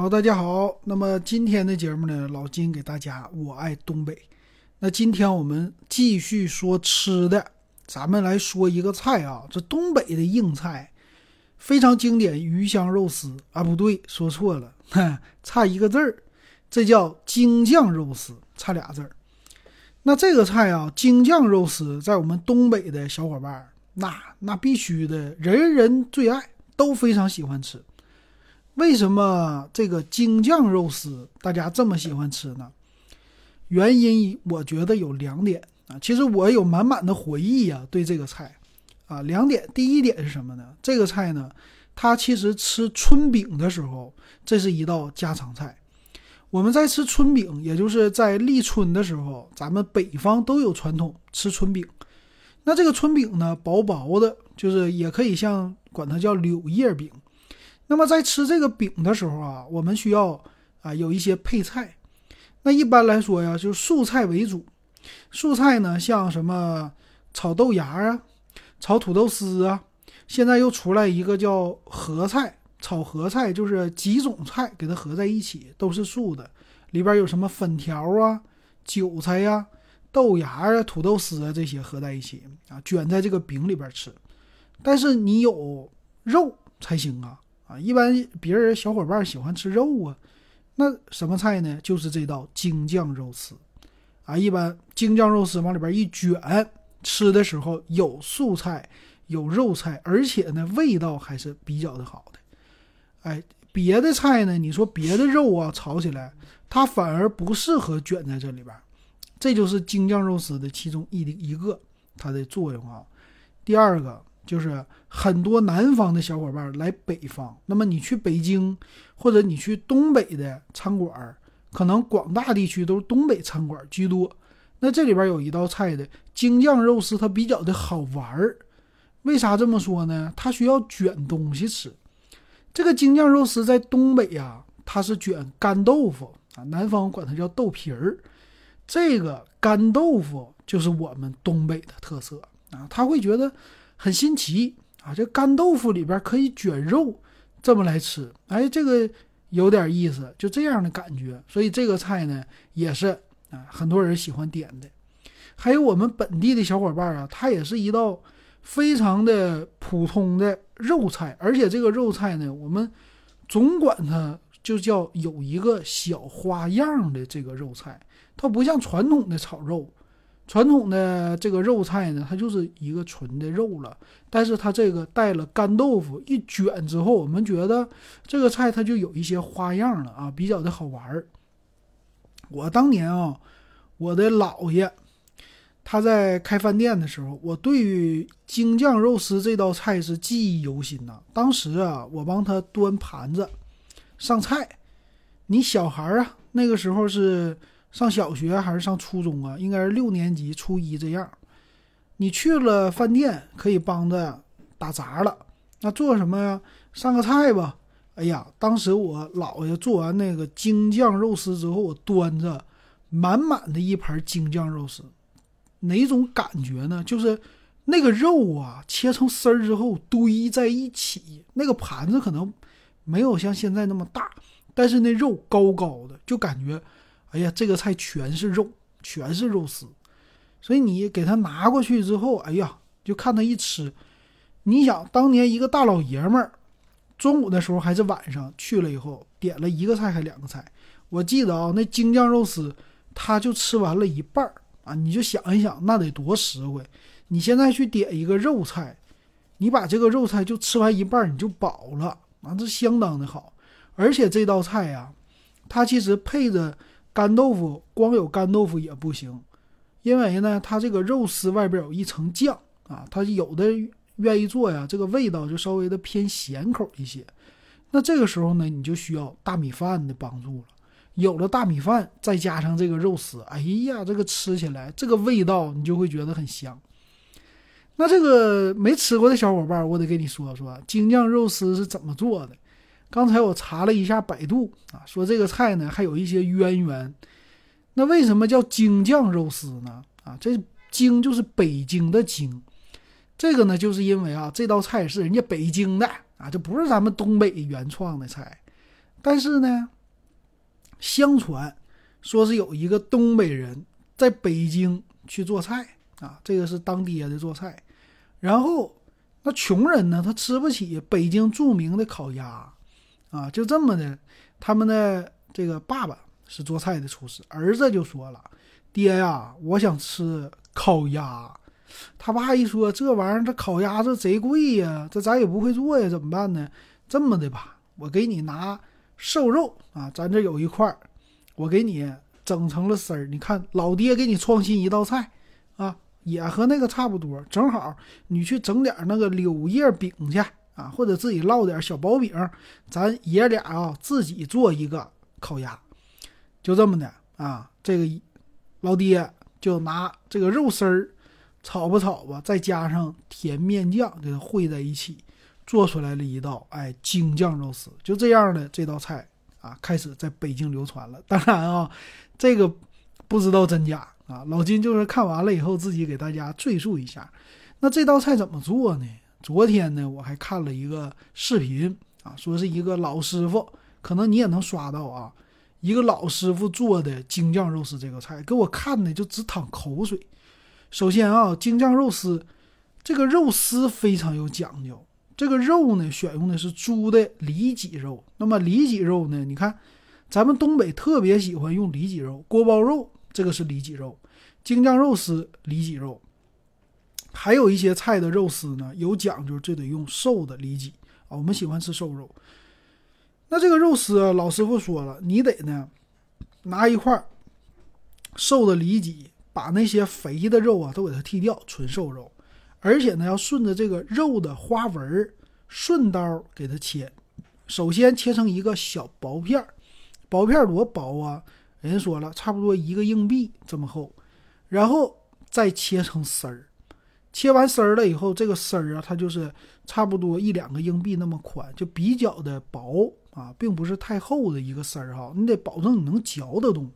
好，大家好。那么今天的节目呢，老金给大家我爱东北。那今天我们继续说吃的，咱们来说一个菜啊，这东北的硬菜，非常经典，鱼香肉丝啊，不对，说错了，差一个字儿，这叫京酱肉丝，差俩字儿。那这个菜啊，京酱肉丝，在我们东北的小伙伴，那那必须的，人人最爱，都非常喜欢吃。为什么这个京酱肉丝大家这么喜欢吃呢？原因我觉得有两点啊。其实我有满满的回忆呀，对这个菜啊，两点。第一点是什么呢？这个菜呢，它其实吃春饼的时候，这是一道家常菜。我们在吃春饼，也就是在立春的时候，咱们北方都有传统吃春饼。那这个春饼呢，薄薄的，就是也可以像管它叫柳叶饼。那么在吃这个饼的时候啊，我们需要啊有一些配菜。那一般来说呀，就是素菜为主。素菜呢，像什么炒豆芽啊、炒土豆丝啊。现在又出来一个叫合菜，炒合菜就是几种菜给它合在一起，都是素的。里边有什么粉条啊、韭菜呀、豆芽啊、土豆丝啊这些合在一起啊，卷在这个饼里边吃。但是你有肉才行啊。啊，一般别人小伙伴喜欢吃肉啊，那什么菜呢？就是这道京酱肉丝，啊，一般京酱肉丝往里边一卷，吃的时候有素菜，有肉菜，而且呢味道还是比较的好的。哎，别的菜呢，你说别的肉啊炒起来，它反而不适合卷在这里边，这就是京酱肉丝的其中一一个它的作用啊。第二个。就是很多南方的小伙伴来北方，那么你去北京或者你去东北的餐馆，可能广大地区都是东北餐馆居多。那这里边有一道菜的京酱肉丝，它比较的好玩儿。为啥这么说呢？它需要卷东西吃。这个京酱肉丝在东北呀，它是卷干豆腐啊，南方管它叫豆皮儿。这个干豆腐就是我们东北的特色啊，他会觉得。很新奇啊！这干豆腐里边可以卷肉，这么来吃，哎，这个有点意思，就这样的感觉。所以这个菜呢，也是啊，很多人喜欢点的。还有我们本地的小伙伴啊，它也是一道非常的普通的肉菜，而且这个肉菜呢，我们总管它就叫有一个小花样的这个肉菜，它不像传统的炒肉。传统的这个肉菜呢，它就是一个纯的肉了，但是它这个带了干豆腐一卷之后，我们觉得这个菜它就有一些花样了啊，比较的好玩儿。我当年啊，我的姥爷他在开饭店的时候，我对于京酱肉丝这道菜是记忆犹新呐。当时啊，我帮他端盘子上菜，你小孩啊，那个时候是。上小学还是上初中啊？应该是六年级、初一这样。你去了饭店，可以帮着打杂了。那做什么呀？上个菜吧。哎呀，当时我姥爷做完那个京酱肉丝之后，我端着满满的一盘京酱肉丝，哪种感觉呢？就是那个肉啊，切成丝儿之后堆在一起，那个盘子可能没有像现在那么大，但是那肉高高的，就感觉。哎呀，这个菜全是肉，全是肉丝，所以你给他拿过去之后，哎呀，就看他一吃。你想，当年一个大老爷们儿，中午的时候还是晚上去了以后，点了一个菜还两个菜。我记得啊，那京酱肉丝，他就吃完了一半儿啊。你就想一想，那得多实惠。你现在去点一个肉菜，你把这个肉菜就吃完一半，你就饱了啊，这相当的好。而且这道菜呀，它其实配着。干豆腐光有干豆腐也不行，因为呢，它这个肉丝外边有一层酱啊，它有的愿意做呀，这个味道就稍微的偏咸口一些。那这个时候呢，你就需要大米饭的帮助了。有了大米饭，再加上这个肉丝，哎呀，这个吃起来这个味道你就会觉得很香。那这个没吃过的小伙伴，我得跟你说说京酱肉丝是怎么做的。刚才我查了一下百度啊，说这个菜呢还有一些渊源。那为什么叫京酱肉丝呢？啊，这京就是北京的京，这个呢就是因为啊这道菜是人家北京的啊，这不是咱们东北原创的菜。但是呢，相传说是有一个东北人在北京去做菜啊，这个是当爹的做菜，然后那穷人呢，他吃不起北京著名的烤鸭啊，就这么的，他们的这个爸爸是做菜的厨师，儿子就说了：“爹呀，我想吃烤鸭。”他爸一说这玩意儿，这烤鸭这贼贵呀，这咱也不会做呀，怎么办呢？这么的吧，我给你拿瘦肉啊，咱这有一块儿，我给你整成了丝儿。你看老爹给你创新一道菜啊，也和那个差不多。正好你去整点那个柳叶饼去啊，或者自己烙点小薄饼，咱爷俩啊自己做一个烤鸭，就这么的啊。这个老爹就拿这个肉丝儿。炒吧炒吧，再加上甜面酱，给它烩在一起，做出来了一道哎京酱肉丝。就这样的这道菜啊，开始在北京流传了。当然啊，这个不知道真假啊。老金就是看完了以后，自己给大家赘述一下。那这道菜怎么做呢？昨天呢，我还看了一个视频啊，说是一个老师傅，可能你也能刷到啊，一个老师傅做的京酱肉丝这个菜，给我看的就直淌口水。首先啊，京酱肉丝，这个肉丝非常有讲究。这个肉呢，选用的是猪的里脊肉。那么里脊肉呢，你看，咱们东北特别喜欢用里脊肉，锅包肉这个是里脊肉，京酱肉丝里脊肉。还有一些菜的肉丝呢，有讲究，就得用瘦的里脊啊。我们喜欢吃瘦肉。那这个肉丝啊，老师傅说了，你得呢拿一块瘦的里脊。把那些肥的肉啊都给它剔掉，纯瘦肉，而且呢要顺着这个肉的花纹顺刀给它切。首先切成一个小薄片儿，薄片多薄啊？人家说了，差不多一个硬币这么厚。然后再切成丝儿，切完丝儿了以后，这个丝儿啊，它就是差不多一两个硬币那么宽，就比较的薄啊，并不是太厚的一个丝儿哈。你得保证你能嚼得动。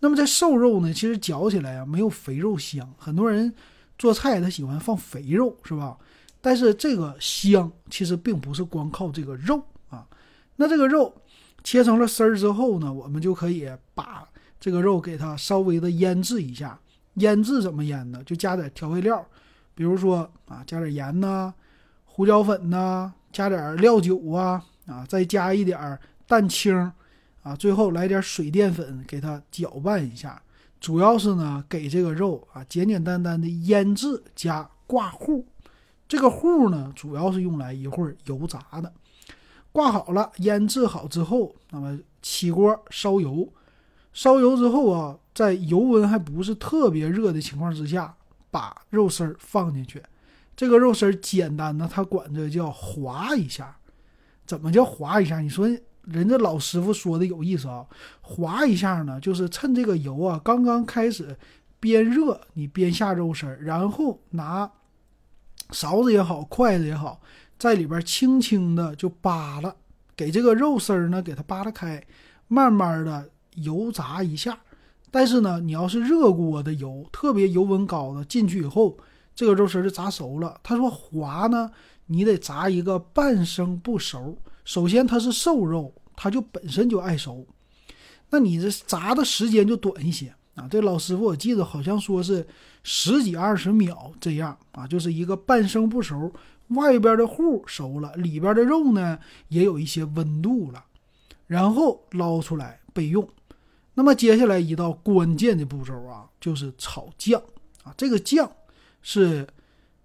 那么这瘦肉呢，其实嚼起来啊没有肥肉香。很多人做菜他喜欢放肥肉，是吧？但是这个香其实并不是光靠这个肉啊。那这个肉切成了丝儿之后呢，我们就可以把这个肉给它稍微的腌制一下。腌制怎么腌呢？就加点调味料，比如说啊，加点盐呐、胡椒粉呐，加点料酒啊啊，再加一点蛋清。啊，最后来点水淀粉，给它搅拌一下。主要是呢，给这个肉啊简简单单的腌制加挂糊。这个糊呢，主要是用来一会儿油炸的。挂好了，腌制好之后，那么起锅烧油。烧油之后啊，在油温还不是特别热的情况之下，把肉丝儿放进去。这个肉丝儿简单的，它管这叫滑一下。怎么叫滑一下？你说？人家老师傅说的有意思啊，划一下呢，就是趁这个油啊刚刚开始边热，你边下肉丝儿，然后拿勺子也好，筷子也好，在里边轻轻的就扒拉，给这个肉丝儿呢给它扒拉开，慢慢的油炸一下。但是呢，你要是热锅的油，特别油温高的进去以后，这个肉丝就炸熟了。他说滑呢，你得炸一个半生不熟。首先它是瘦肉。它就本身就爱熟，那你这炸的时间就短一些啊。这老师傅我记得好像说是十几二十秒这样啊，就是一个半生不熟，外边的糊熟了，里边的肉呢也有一些温度了，然后捞出来备用。那么接下来一道关键的步骤啊，就是炒酱啊。这个酱是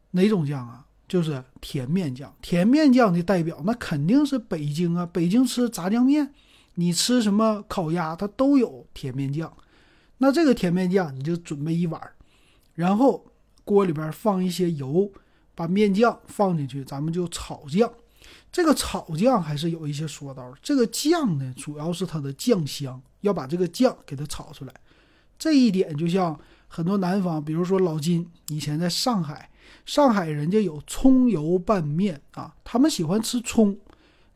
哪种酱啊？就是甜面酱，甜面酱的代表那肯定是北京啊。北京吃炸酱面，你吃什么烤鸭，它都有甜面酱。那这个甜面酱你就准备一碗，然后锅里边放一些油，把面酱放进去，咱们就炒酱。这个炒酱还是有一些说道，这个酱呢，主要是它的酱香，要把这个酱给它炒出来。这一点就像很多南方，比如说老金以前在上海。上海人家有葱油拌面啊，他们喜欢吃葱，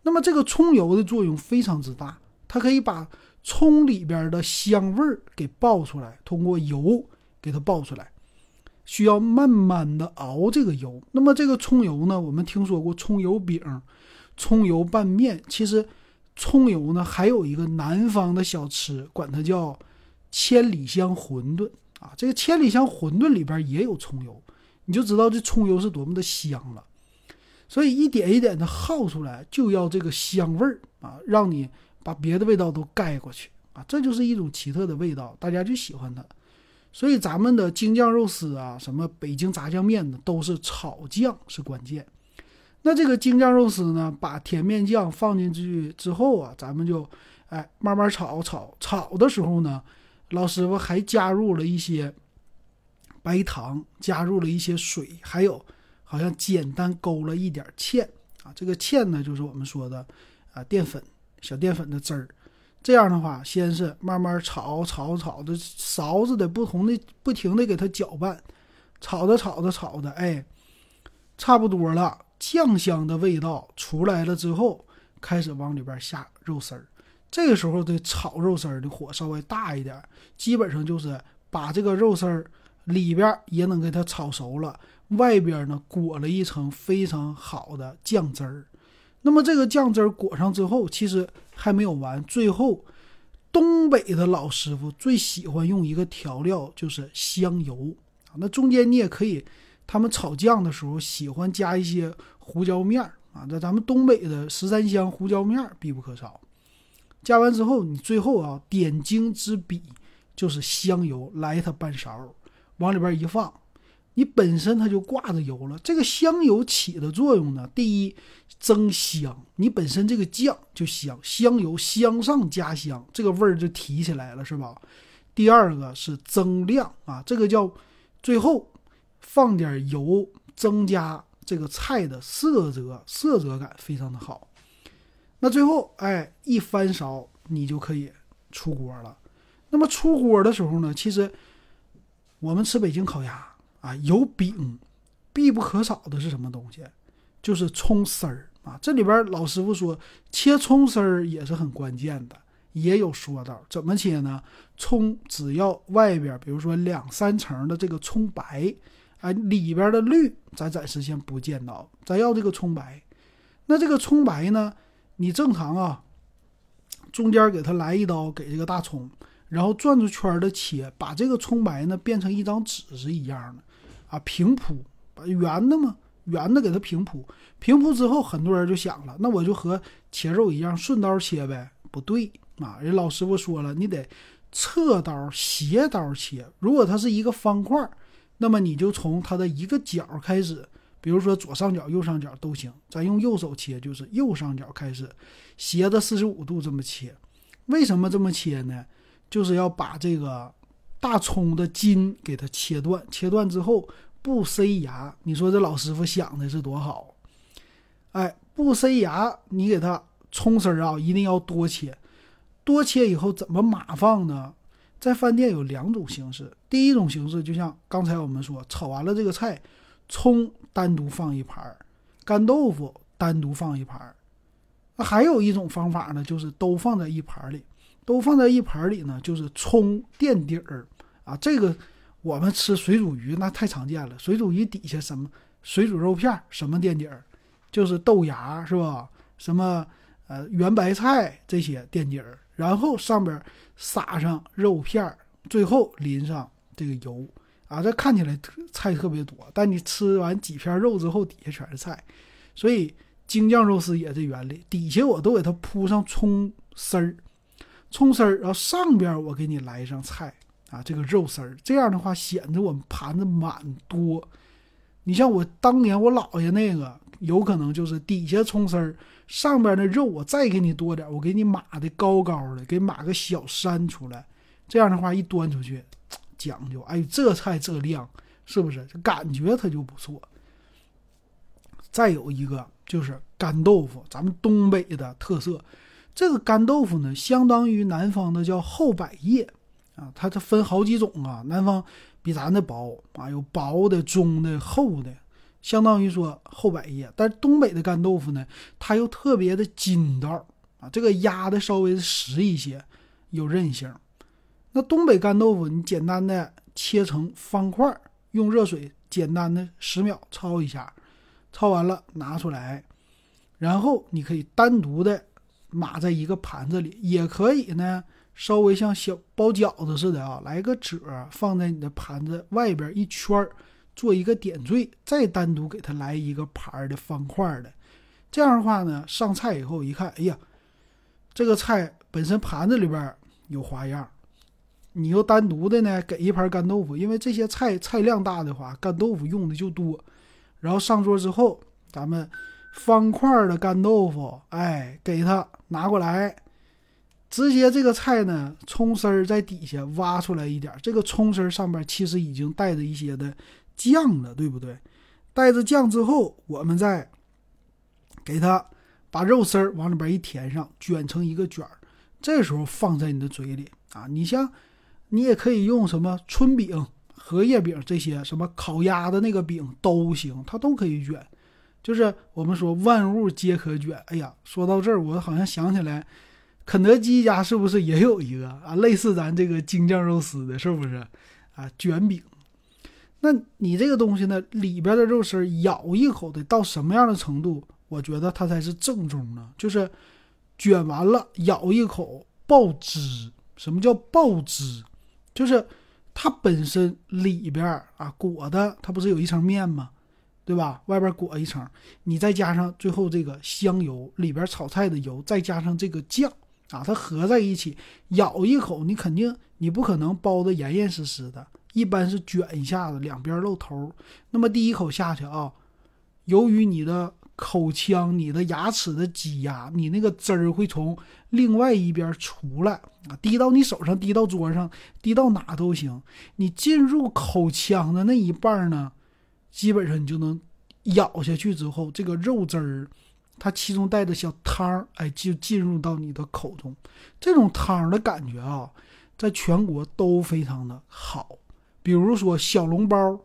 那么这个葱油的作用非常之大，它可以把葱里边的香味儿给爆出来，通过油给它爆出来，需要慢慢的熬这个油。那么这个葱油呢，我们听说过葱油饼、葱油拌面，其实葱油呢，还有一个南方的小吃，管它叫千里香馄饨啊。这个千里香馄饨里边也有葱油，你就知道这葱油是多么的香了。所以一点一点的耗出来，就要这个香味儿啊，让你把别的味道都盖过去啊，这就是一种奇特的味道，大家就喜欢它。所以咱们的京酱肉丝啊，什么北京炸酱面呢，都是炒酱是关键。那这个京酱肉丝呢，把甜面酱放进去之后啊，咱们就哎慢慢炒炒炒的时候呢，老师傅还加入了一些白糖，加入了一些水，还有。好像简单勾了一点芡啊，这个芡呢就是我们说的啊淀粉，小淀粉的汁儿。这样的话，先是慢慢炒炒炒的，勺子的不同的不停的给它搅拌，炒着炒着炒的，哎，差不多了，酱香的味道出来了之后，开始往里边下肉丝儿。这个时候的炒肉丝儿的火稍微大一点，基本上就是把这个肉丝儿里边也能给它炒熟了。外边呢裹了一层非常好的酱汁儿，那么这个酱汁儿裹上之后，其实还没有完。最后，东北的老师傅最喜欢用一个调料，就是香油啊。那中间你也可以，他们炒酱的时候喜欢加一些胡椒面儿啊。那咱们东北的十三香胡椒面儿必不可少。加完之后，你最后啊点睛之笔就是香油，来它半勺，往里边一放。你本身它就挂着油了，这个香油起的作用呢，第一增香，你本身这个酱就香，香油香上加香，这个味儿就提起来了，是吧？第二个是增亮啊，这个叫最后放点油，增加这个菜的色泽，色泽感非常的好。那最后哎一翻勺，你就可以出锅了。那么出锅的时候呢，其实我们吃北京烤鸭。啊，有饼，必不可少的是什么东西？就是葱丝儿啊！这里边老师傅说，切葱丝儿也是很关键的，也有说道。怎么切呢？葱只要外边，比如说两三层的这个葱白，啊，里边的绿咱暂时先不见到，咱要这个葱白。那这个葱白呢，你正常啊，中间给它来一刀，给这个大葱，然后转着圈的切，把这个葱白呢变成一张纸是一样的。啊，平铺，把圆的嘛，圆的给它平铺，平铺之后，很多人就想了，那我就和切肉一样，顺刀切呗？不对啊，人老师傅说了，你得侧刀、斜刀切。如果它是一个方块，那么你就从它的一个角开始，比如说左上角、右上角都行，咱用右手切，就是右上角开始，斜的四十五度这么切。为什么这么切呢？就是要把这个。大葱的筋给它切断，切断之后不塞牙。你说这老师傅想的是多好？哎，不塞牙，你给它葱丝儿啊，一定要多切。多切以后怎么码放呢？在饭店有两种形式。第一种形式就像刚才我们说，炒完了这个菜，葱单独放一盘儿，干豆腐单独放一盘儿。还有一种方法呢，就是都放在一盘里。都放在一盘里呢，就是葱垫底儿啊。这个我们吃水煮鱼那太常见了，水煮鱼底下什么水煮肉片什么垫底儿，就是豆芽是吧？什么呃圆白菜这些垫底儿，然后上边撒上肉片儿，最后淋上这个油啊。这看起来菜特别多，但你吃完几片肉之后，底下全是菜。所以京酱肉丝也是原理，底下我都给它铺上葱丝儿。葱丝儿，然后上边我给你来上菜啊，这个肉丝儿，这样的话显得我们盘子满多。你像我当年我姥爷那个，有可能就是底下葱丝儿，上边的肉我再给你多点，我给你码的高高的，给码个小山出来。这样的话一端出去，讲究，哎，这菜这量是不是？这感觉它就不错。再有一个就是干豆腐，咱们东北的特色。这个干豆腐呢，相当于南方的叫厚百叶啊，它它分好几种啊。南方比咱的薄啊，有薄的、中的、厚的，相当于说厚百叶。但是东北的干豆腐呢，它又特别的筋道啊，这个压的稍微实一些，有韧性。那东北干豆腐，你简单的切成方块，用热水简单的十秒焯一下，焯完了拿出来，然后你可以单独的。码在一个盘子里，也可以呢，稍微像小包饺子似的啊，来个褶儿放在你的盘子外边一圈儿，做一个点缀，再单独给它来一个盘儿的方块的。这样的话呢，上菜以后一看，哎呀，这个菜本身盘子里边有花样，你又单独的呢给一盘干豆腐，因为这些菜菜量大的话，干豆腐用的就多。然后上桌之后，咱们。方块的干豆腐，哎，给它拿过来，直接这个菜呢，葱丝儿在底下挖出来一点，这个葱丝儿上面其实已经带着一些的酱了，对不对？带着酱之后，我们再给它把肉丝儿往里边一填上，卷成一个卷儿，这时候放在你的嘴里啊，你像你也可以用什么春饼、荷叶饼这些，什么烤鸭的那个饼都行，它都可以卷。就是我们说万物皆可卷。哎呀，说到这儿，我好像想起来，肯德基家是不是也有一个啊？类似咱这个京酱肉丝的，是不是啊？卷饼。那你这个东西呢，里边的肉丝咬一口得到什么样的程度？我觉得它才是正宗的。就是卷完了咬一口爆汁。什么叫爆汁？就是它本身里边啊裹的，它不是有一层面吗？对吧？外边裹一层，你再加上最后这个香油里边炒菜的油，再加上这个酱啊，它合在一起，咬一口，你肯定你不可能包的严严实实的，一般是卷一下子，两边露头。那么第一口下去啊，由于你的口腔、你的牙齿的挤压，你那个汁儿会从另外一边出来啊，滴到你手上，滴到桌上，滴到哪都行。你进入口腔的那一半呢？基本上你就能咬下去之后，这个肉汁儿，它其中带的小汤儿，哎，就进入到你的口中。这种汤的感觉啊，在全国都非常的好。比如说小笼包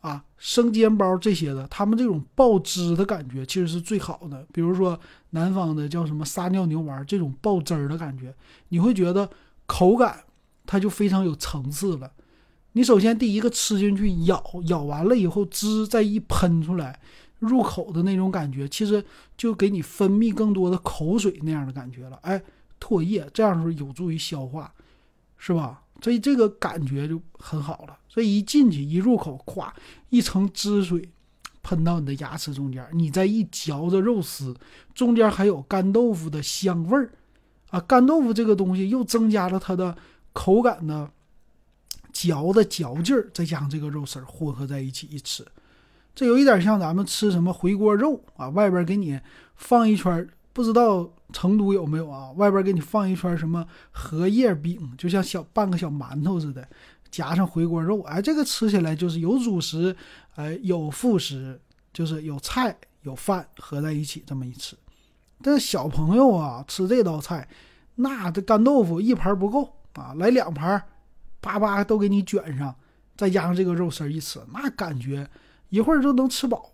啊、生煎包这些的，他们这种爆汁的感觉其实是最好的。比如说南方的叫什么撒尿牛丸，这种爆汁儿的感觉，你会觉得口感它就非常有层次了。你首先第一个吃进去，咬咬完了以后，汁再一喷出来，入口的那种感觉，其实就给你分泌更多的口水那样的感觉了。哎，唾液这样是有助于消化，是吧？所以这个感觉就很好了。所以一进去一入口，咵一层汁水喷到你的牙齿中间，你再一嚼着肉丝，中间还有干豆腐的香味儿啊！干豆腐这个东西又增加了它的口感的。嚼的嚼劲儿，再加上这个肉丝儿混合在一起一吃，这有一点像咱们吃什么回锅肉啊，外边给你放一圈，不知道成都有没有啊？外边给你放一圈什么荷叶饼，就像小半个小馒头似的，夹上回锅肉，哎，这个吃起来就是有主食，哎，有副食，就是有菜有饭合在一起这么一吃。但小朋友啊，吃这道菜，那这干豆腐一盘不够啊，来两盘。叭叭都给你卷上，再加上这个肉丝一吃，那感觉一会儿就能吃饱。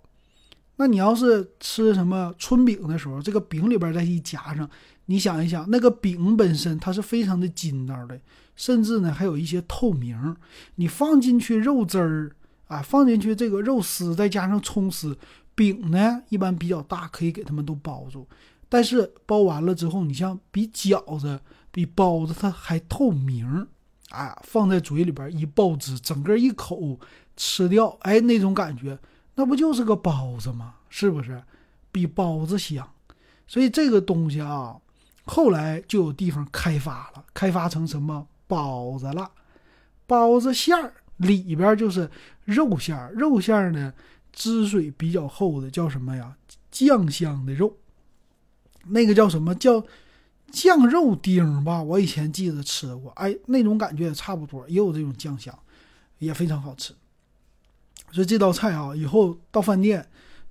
那你要是吃什么春饼的时候，这个饼里边再一夹上，你想一想，那个饼本身它是非常的筋道的，甚至呢还有一些透明。你放进去肉汁儿啊，放进去这个肉丝，再加上葱丝，饼呢一般比较大，可以给它们都包住。但是包完了之后，你像比饺子、比包子它还透明。啊，放在嘴里边一爆汁，整个一口吃掉，哎，那种感觉，那不就是个包子吗？是不是？比包子香。所以这个东西啊，后来就有地方开发了，开发成什么包子了？包子馅儿里边就是肉馅儿，肉馅儿呢汁水比较厚的叫什么呀？酱香的肉，那个叫什么叫？酱肉丁吧，我以前记得吃过，哎，那种感觉也差不多，也有这种酱香，也非常好吃。所以这道菜啊，以后到饭店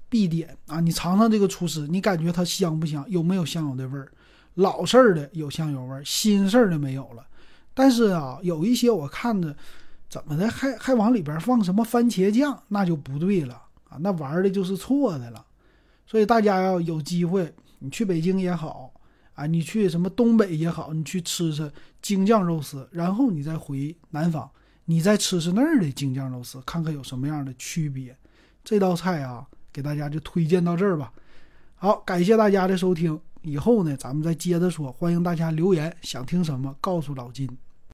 必点啊！你尝尝这个厨师，你感觉它香不香？有没有香油的味儿？老式儿的有香油味儿，新式儿的没有了。但是啊，有一些我看着怎么的，还还往里边放什么番茄酱，那就不对了啊！那玩的就是错的了。所以大家要有机会，你去北京也好。啊，你去什么东北也好，你去吃吃京酱肉丝，然后你再回南方，你再吃吃那儿的京酱肉丝，看看有什么样的区别。这道菜啊，给大家就推荐到这儿吧。好，感谢大家的收听，以后呢，咱们再接着说。欢迎大家留言，想听什么告诉老金。